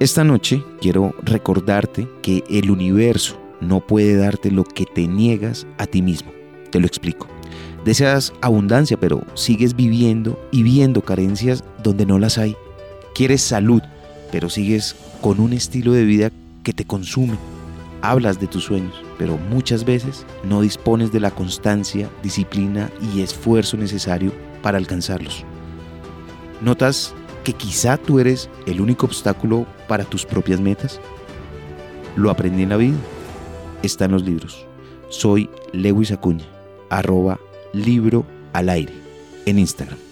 Esta noche quiero recordarte que el universo no puede darte lo que te niegas a ti mismo. Te lo explico. Deseas abundancia, pero sigues viviendo y viendo carencias donde no las hay. Quieres salud, pero sigues con un estilo de vida que te consume. Hablas de tus sueños, pero muchas veces no dispones de la constancia, disciplina y esfuerzo necesario para alcanzarlos. ¿Notas que quizá tú eres el único obstáculo para tus propias metas? Lo aprendí en la vida. Está en los libros. Soy Lewis Acuña, arroba libro al aire en Instagram.